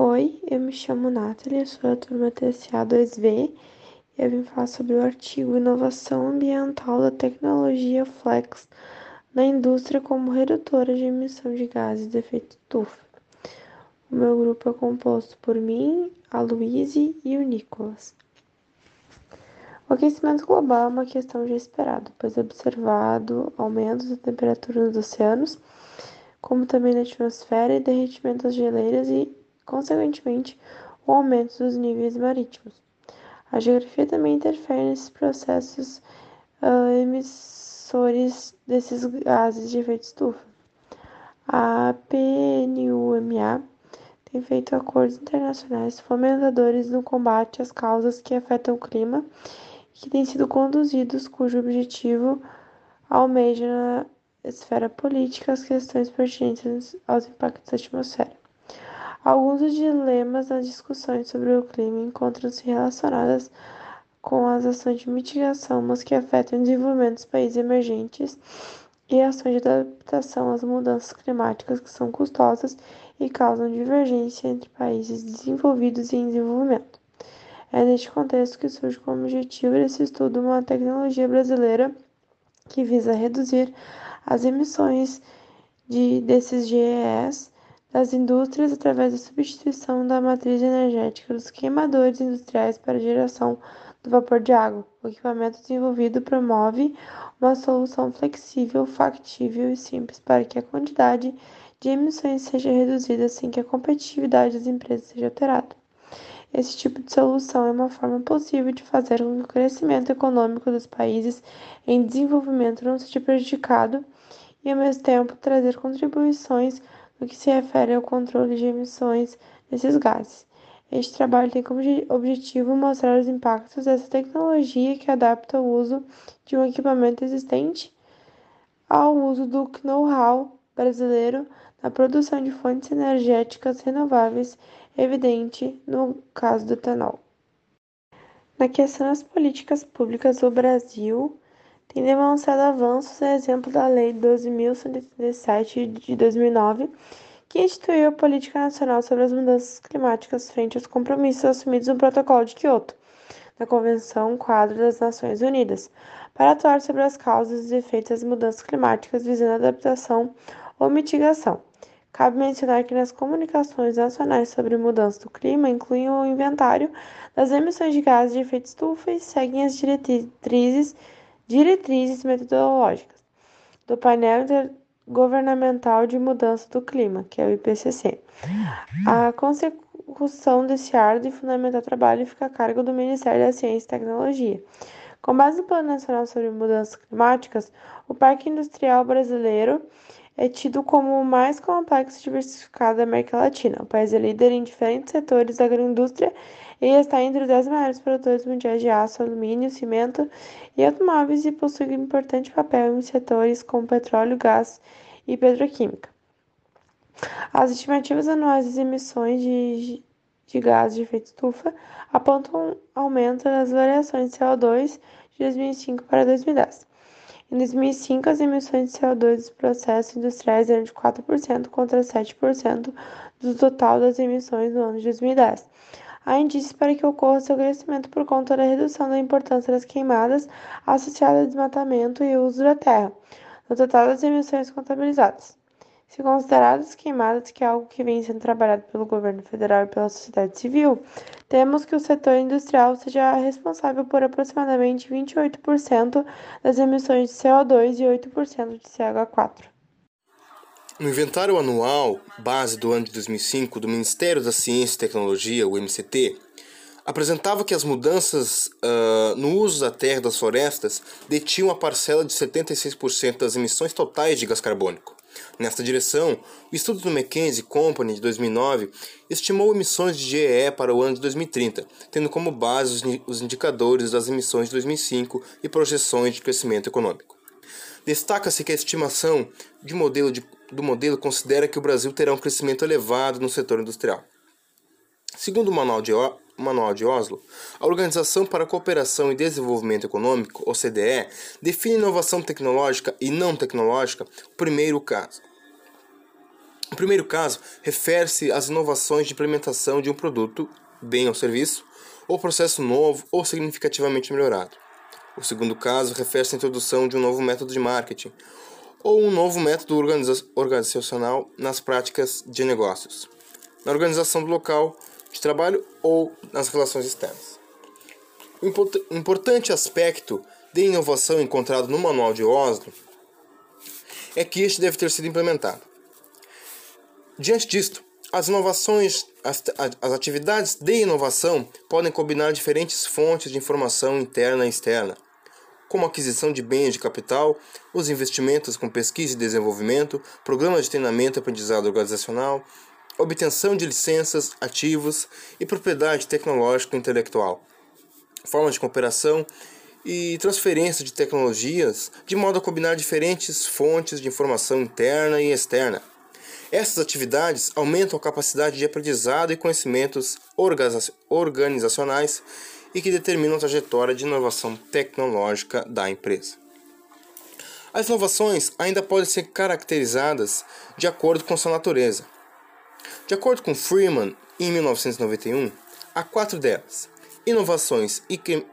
Oi, eu me chamo Nathalie, sou da turma TCA2V e eu vim falar sobre o artigo Inovação Ambiental da Tecnologia Flex na indústria como redutora de emissão de gases de efeito estufa. O meu grupo é composto por mim, a Luíse e o Nicolas. O aquecimento global é uma questão já esperada, pois é observado aumento da temperatura nos oceanos, como também na atmosfera e derretimento das geleiras e, consequentemente, o aumento dos níveis marítimos. A geografia também interfere nesses processos uh, emissores desses gases de efeito estufa. A PNUMA tem feito acordos internacionais fomentadores no combate às causas que afetam o clima que têm sido conduzidos, cujo objetivo almeja na esfera política as questões pertinentes aos impactos da atmosfera. Alguns dos dilemas nas discussões sobre o clima encontram-se relacionados com as ações de mitigação, mas que afetam o desenvolvimento dos países emergentes e ações de adaptação às mudanças climáticas que são custosas e causam divergência entre países desenvolvidos e em desenvolvimento. É neste contexto que surge como objetivo desse estudo uma tecnologia brasileira que visa reduzir as emissões de, desses GES das indústrias através da substituição da matriz energética dos queimadores industriais para geração do vapor de água. O equipamento desenvolvido promove uma solução flexível, factível e simples para que a quantidade de emissões seja reduzida sem que a competitividade das empresas seja alterada. Esse tipo de solução é uma forma possível de fazer com que o crescimento econômico dos países em desenvolvimento não seja prejudicado e, ao mesmo tempo, trazer contribuições no que se refere ao controle de emissões desses gases. Este trabalho tem como objetivo mostrar os impactos dessa tecnologia que adapta o uso de um equipamento existente ao uso do know-how brasileiro na produção de fontes energéticas renováveis evidente no caso do etanol. Na questão das políticas públicas, o Brasil tem demonstrado avanços, a exemplo da Lei 12.137 de 2009, que instituiu a Política Nacional sobre as Mudanças Climáticas frente aos compromissos assumidos no Protocolo de Quioto, na Convenção Quadro das Nações Unidas, para atuar sobre as causas e efeitos das mudanças climáticas visando adaptação ou mitigação. Cabe mencionar que nas comunicações nacionais sobre mudança do clima incluem o inventário das emissões de gases de efeito estufa e seguem as diretrizes, diretrizes metodológicas do painel governamental de mudança do clima, que é o IPCC. A consecução desse árduo e fundamental trabalho fica a cargo do Ministério da Ciência e Tecnologia. Com base no Plano Nacional sobre Mudanças Climáticas, o Parque Industrial Brasileiro é tido como o mais complexo e diversificado da América Latina. O país é líder em diferentes setores da agroindústria e está entre os 10 maiores produtores mundiais de aço, alumínio, cimento e automóveis e possui um importante papel em setores como petróleo, gás e petroquímica. As estimativas anuais das emissões de, de gases de efeito estufa apontam um aumento das variações de CO2 de 2005 para 2010. Em 2005, as emissões de CO2 dos processos industriais eram de 4% contra 7% do total das emissões no ano de 2010. Há indícios para que ocorra seu crescimento por conta da redução da importância das queimadas associada ao desmatamento e uso da terra, no total das emissões contabilizadas. Se consideradas queimadas, que é algo que vem sendo trabalhado pelo governo federal e pela sociedade civil, temos que o setor industrial seja responsável por aproximadamente 28% das emissões de CO2 e 8% de CH4. No inventário anual, base do ano de 2005, do Ministério da Ciência e Tecnologia, o MCT, apresentava que as mudanças uh, no uso da terra e das florestas detinham a parcela de 76% das emissões totais de gás carbônico. Nesta direção, o estudo do McKinsey Company de 2009 estimou emissões de GE para o ano de 2030, tendo como base os indicadores das emissões de 2005 e projeções de crescimento econômico. Destaca-se que a estimação de modelo de, do modelo considera que o Brasil terá um crescimento elevado no setor industrial. Segundo o Manual de, Manual de Oslo, a Organização para a Cooperação e Desenvolvimento Econômico, OCDE, define inovação tecnológica e não tecnológica o primeiro caso. O primeiro caso refere-se às inovações de implementação de um produto, bem ou serviço, ou processo novo ou significativamente melhorado. O segundo caso refere-se à introdução de um novo método de marketing ou um novo método organizacional nas práticas de negócios, na organização do local de trabalho ou nas relações externas. O importante aspecto de inovação encontrado no Manual de Oslo é que este deve ter sido implementado. Diante disto, as inovações, as, as atividades de inovação podem combinar diferentes fontes de informação interna e externa, como aquisição de bens de capital, os investimentos com pesquisa e desenvolvimento, programas de treinamento e aprendizado organizacional, obtenção de licenças, ativos e propriedade tecnológica e intelectual, formas de cooperação e transferência de tecnologias, de modo a combinar diferentes fontes de informação interna e externa. Essas atividades aumentam a capacidade de aprendizado e conhecimentos organizacionais e que determinam a trajetória de inovação tecnológica da empresa. As inovações ainda podem ser caracterizadas de acordo com sua natureza. De acordo com Freeman, em 1991, há quatro delas: inovações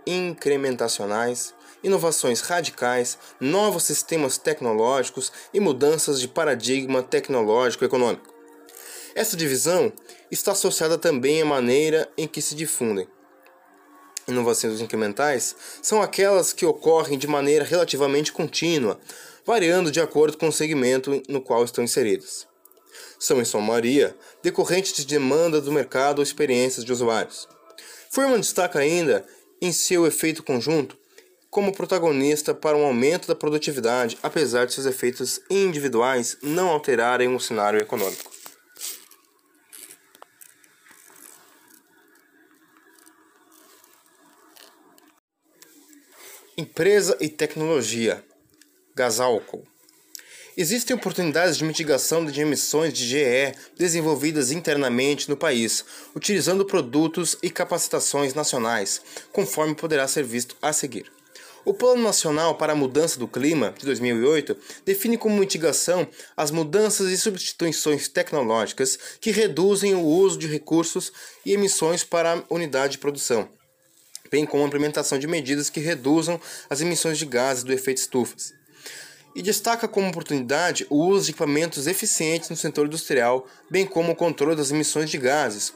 incrementacionais, inovações radicais, novos sistemas tecnológicos e mudanças de paradigma tecnológico-econômico. Essa divisão está associada também à maneira em que se difundem. Inovações incrementais são aquelas que ocorrem de maneira relativamente contínua, variando de acordo com o segmento no qual estão inseridas. São, em sua maioria, decorrentes de demanda do mercado ou experiências de usuários. Furman destaca ainda, em seu efeito conjunto, como protagonista para um aumento da produtividade, apesar de seus efeitos individuais não alterarem o cenário econômico. Empresa e tecnologia. Gasalco. Existem oportunidades de mitigação de emissões de GE desenvolvidas internamente no país, utilizando produtos e capacitações nacionais, conforme poderá ser visto a seguir. O Plano Nacional para a Mudança do Clima, de 2008, define como mitigação as mudanças e substituições tecnológicas que reduzem o uso de recursos e emissões para a unidade de produção, bem como a implementação de medidas que reduzam as emissões de gases do efeito estufa. E destaca como oportunidade o uso de equipamentos eficientes no setor industrial, bem como o controle das emissões de gases.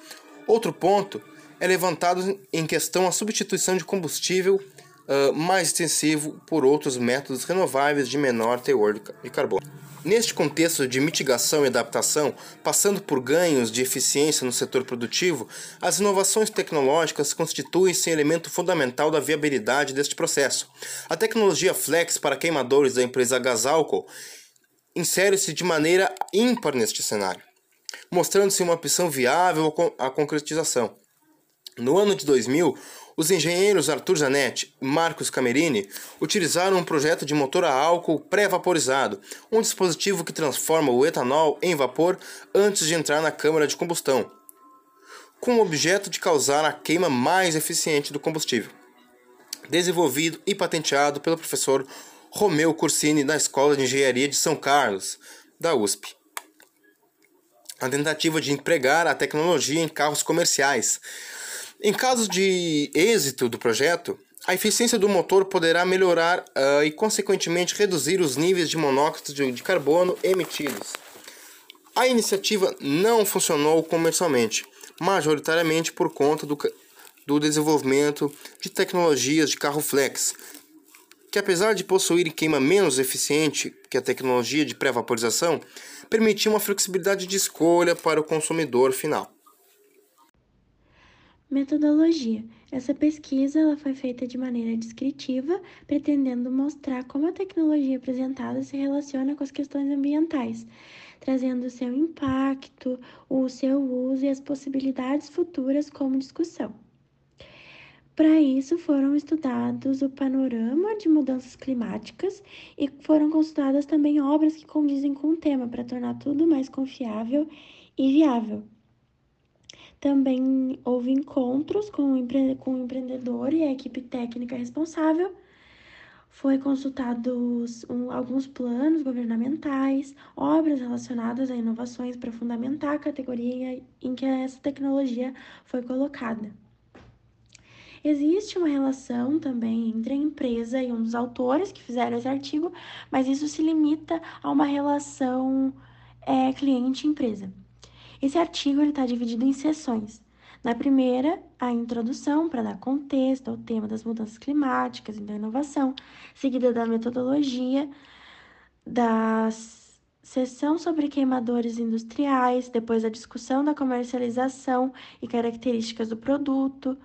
Outro ponto é levantado em questão a substituição de combustível uh, mais extensivo por outros métodos renováveis de menor teor de carbono. Neste contexto de mitigação e adaptação, passando por ganhos de eficiência no setor produtivo, as inovações tecnológicas constituem-se elemento fundamental da viabilidade deste processo. A tecnologia Flex para queimadores da empresa Gasalco insere-se de maneira ímpar neste cenário, mostrando-se uma opção viável à concretização. No ano de 2000, os engenheiros Arthur Zanetti e Marcos Camerini utilizaram um projeto de motor a álcool pré-vaporizado, um dispositivo que transforma o etanol em vapor antes de entrar na câmara de combustão, com o objeto de causar a queima mais eficiente do combustível. Desenvolvido e patenteado pelo professor Romeu Cursini da Escola de Engenharia de São Carlos, da USP. A tentativa de empregar a tecnologia em carros comerciais em caso de êxito do projeto, a eficiência do motor poderá melhorar uh, e, consequentemente, reduzir os níveis de monóxido de carbono emitidos. A iniciativa não funcionou comercialmente, majoritariamente por conta do, do desenvolvimento de tecnologias de carro flex, que apesar de possuir queima menos eficiente que a tecnologia de pré-vaporização, permitia uma flexibilidade de escolha para o consumidor final. Metodologia. Essa pesquisa ela foi feita de maneira descritiva, pretendendo mostrar como a tecnologia apresentada se relaciona com as questões ambientais, trazendo o seu impacto, o seu uso e as possibilidades futuras como discussão. Para isso, foram estudados o panorama de mudanças climáticas e foram consultadas também obras que condizem com o tema, para tornar tudo mais confiável e viável. Também houve encontros com o, empre com o empreendedor e a equipe técnica responsável, foi consultados um, alguns planos governamentais, obras relacionadas a inovações para fundamentar a categoria em que essa tecnologia foi colocada. Existe uma relação também entre a empresa e um dos autores que fizeram esse artigo, mas isso se limita a uma relação é, cliente-empresa. Esse artigo está dividido em seções. Na primeira, a introdução para dar contexto ao tema das mudanças climáticas e da inovação, seguida da metodologia, da sessão sobre queimadores industriais, depois a discussão da comercialização e características do produto,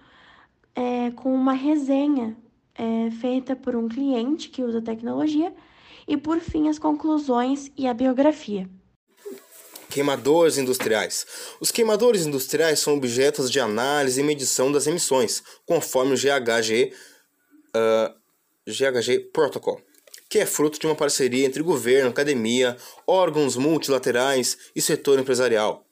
é, com uma resenha é, feita por um cliente que usa tecnologia, e por fim as conclusões e a biografia. Queimadores industriais. Os queimadores industriais são objetos de análise e medição das emissões, conforme o GHG, uh, GHG Protocol, que é fruto de uma parceria entre governo, academia, órgãos multilaterais e setor empresarial.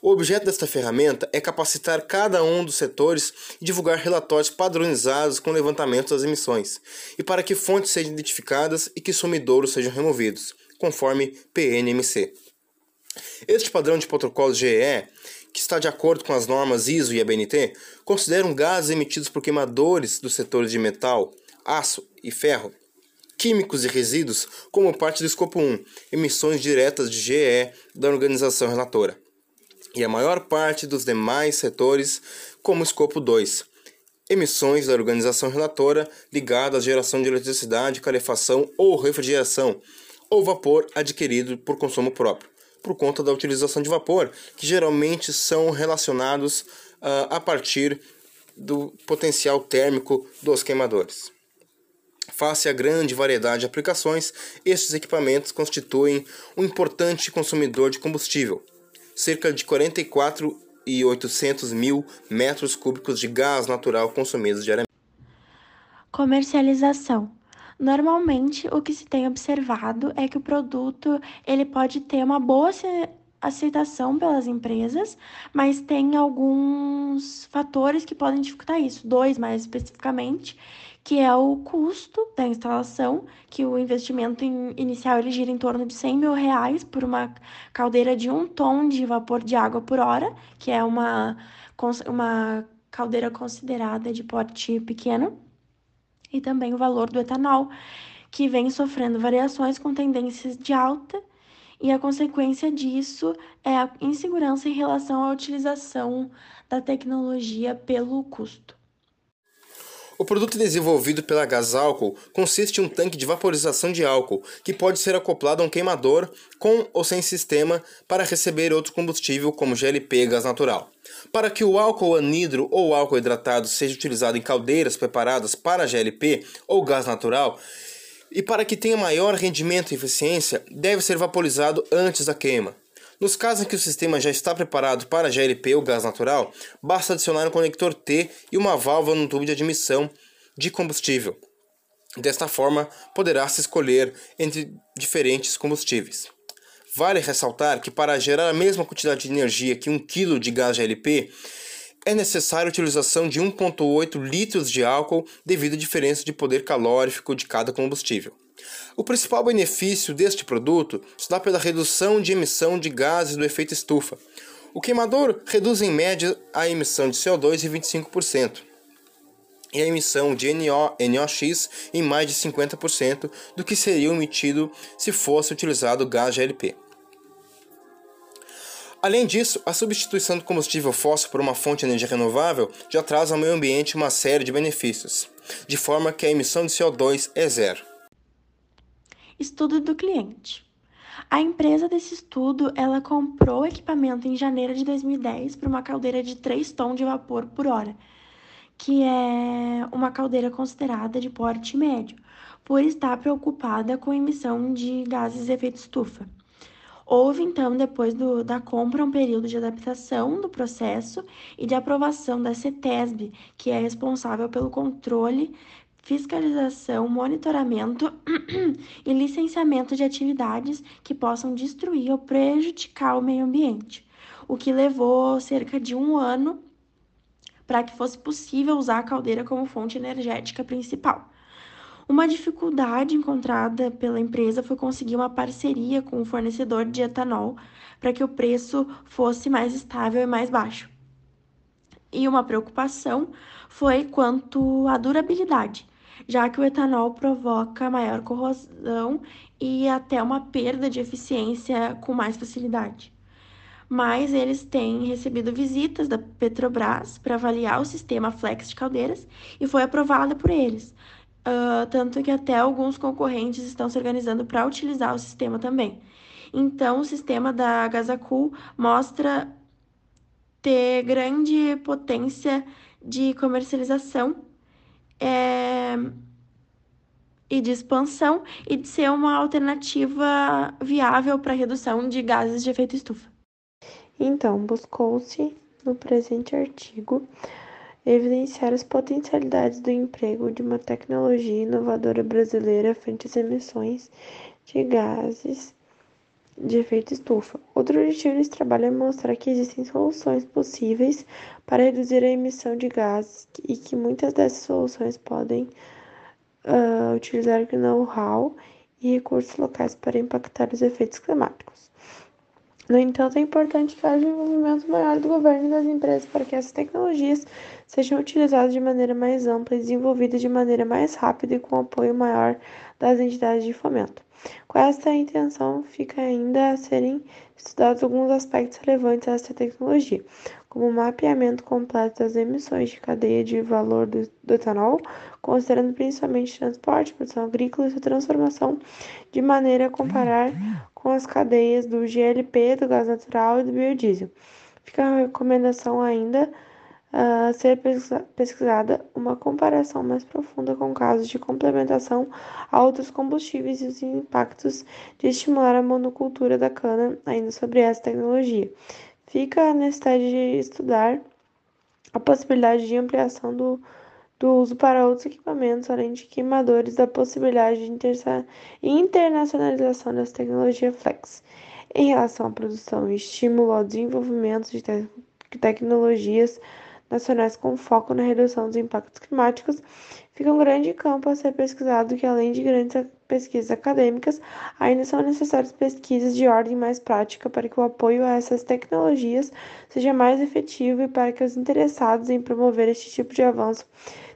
O objeto desta ferramenta é capacitar cada um dos setores e divulgar relatórios padronizados com levantamento das emissões, e para que fontes sejam identificadas e que sumidouros sejam removidos, conforme PNMC. Este padrão de protocolo GE, que está de acordo com as normas ISO e ABNT, consideram gases emitidos por queimadores dos setores de metal, aço e ferro, químicos e resíduos como parte do escopo 1, emissões diretas de GE da organização relatora. E a maior parte dos demais setores como escopo 2, emissões da organização relatora ligadas à geração de eletricidade, calefação ou refrigeração, ou vapor adquirido por consumo próprio por conta da utilização de vapor, que geralmente são relacionados uh, a partir do potencial térmico dos queimadores. Face à grande variedade de aplicações, estes equipamentos constituem um importante consumidor de combustível, cerca de 44 e 800 mil metros cúbicos de gás natural consumidos diariamente. Comercialização Normalmente, o que se tem observado é que o produto ele pode ter uma boa aceitação pelas empresas, mas tem alguns fatores que podem dificultar isso. Dois, mais especificamente, que é o custo da instalação, que o investimento inicial ele gira em torno de 100 mil reais por uma caldeira de um tom de vapor de água por hora, que é uma, uma caldeira considerada de porte pequeno e também o valor do etanol, que vem sofrendo variações com tendências de alta, e a consequência disso é a insegurança em relação à utilização da tecnologia pelo custo. O produto desenvolvido pela Gasálcool consiste em um tanque de vaporização de álcool que pode ser acoplado a um queimador com ou sem sistema para receber outro combustível como GLP e gás natural. Para que o álcool anidro ou álcool hidratado seja utilizado em caldeiras preparadas para GLP ou gás natural, e para que tenha maior rendimento e eficiência, deve ser vaporizado antes da queima. Nos casos em que o sistema já está preparado para GLP ou gás natural, basta adicionar um conector T e uma válvula no tubo de admissão de combustível. Desta forma, poderá-se escolher entre diferentes combustíveis. Vale ressaltar que para gerar a mesma quantidade de energia que 1 kg de gás GLP, é necessária a utilização de 1,8 litros de álcool devido à diferença de poder calórico de cada combustível. O principal benefício deste produto dá pela redução de emissão de gases do efeito estufa. O queimador reduz em média a emissão de CO2 em 25% e a emissão de NO, NOx em mais de 50% do que seria emitido se fosse utilizado gás GLP. Além disso, a substituição do combustível fóssil por uma fonte de energia renovável já traz ao meio ambiente uma série de benefícios, de forma que a emissão de CO2 é zero. Estudo do cliente. A empresa desse estudo, ela comprou o equipamento em janeiro de 2010 para uma caldeira de 3 tons de vapor por hora, que é uma caldeira considerada de porte médio, por estar preocupada com a emissão de gases de efeito estufa. Houve, então, depois do, da compra, um período de adaptação do processo e de aprovação da CETESB, que é responsável pelo controle, fiscalização, monitoramento e licenciamento de atividades que possam destruir ou prejudicar o meio ambiente, o que levou cerca de um ano para que fosse possível usar a caldeira como fonte energética principal. Uma dificuldade encontrada pela empresa foi conseguir uma parceria com o fornecedor de etanol para que o preço fosse mais estável e mais baixo. E uma preocupação foi quanto à durabilidade, já que o etanol provoca maior corrosão e até uma perda de eficiência com mais facilidade. Mas eles têm recebido visitas da Petrobras para avaliar o sistema Flex de caldeiras e foi aprovada por eles, uh, tanto que até alguns concorrentes estão se organizando para utilizar o sistema também. Então, o sistema da Gazacool mostra ter grande potência de comercialização é, e de expansão e de ser uma alternativa viável para redução de gases de efeito estufa. Então, buscou-se no presente artigo evidenciar as potencialidades do emprego de uma tecnologia inovadora brasileira frente às emissões de gases de efeito estufa. Outro objetivo desse trabalho é mostrar que existem soluções possíveis para reduzir a emissão de gases e que muitas dessas soluções podem uh, utilizar know-how e recursos locais para impactar os efeitos climáticos. No entanto, é importante que haja um envolvimento maior do governo e das empresas para que essas tecnologias sejam utilizadas de maneira mais ampla e desenvolvidas de maneira mais rápida e com apoio maior das entidades de fomento. Com esta intenção, fica ainda a serem estudados alguns aspectos relevantes dessa tecnologia, como o mapeamento completo das emissões de cadeia de valor do, do etanol, considerando principalmente transporte, produção agrícola e sua transformação, de maneira a comparar com as cadeias do GLP, do gás natural e do biodiesel. Fica a recomendação ainda a uh, ser pesquisada uma comparação mais profunda com casos de complementação a outros combustíveis e os impactos de estimular a monocultura da cana ainda sobre essa tecnologia. Fica a necessidade de estudar a possibilidade de ampliação do, do uso para outros equipamentos, além de queimadores, da possibilidade de internacionalização dessa tecnologia flex. Em relação à produção estímulo ao desenvolvimento de te tecnologias nacionais com foco na redução dos impactos climáticos, fica um grande campo a ser pesquisado que, além de grandes pesquisas acadêmicas, ainda são necessárias pesquisas de ordem mais prática para que o apoio a essas tecnologias seja mais efetivo e para que os interessados em promover este tipo de avanço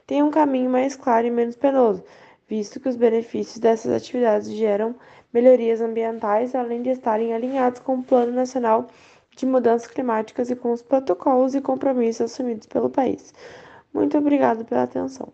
tenham um caminho mais claro e menos penoso, visto que os benefícios dessas atividades geram melhorias ambientais, além de estarem alinhados com o Plano Nacional de Mudanças Climáticas e com os protocolos e compromissos assumidos pelo país. Muito obrigado pela atenção.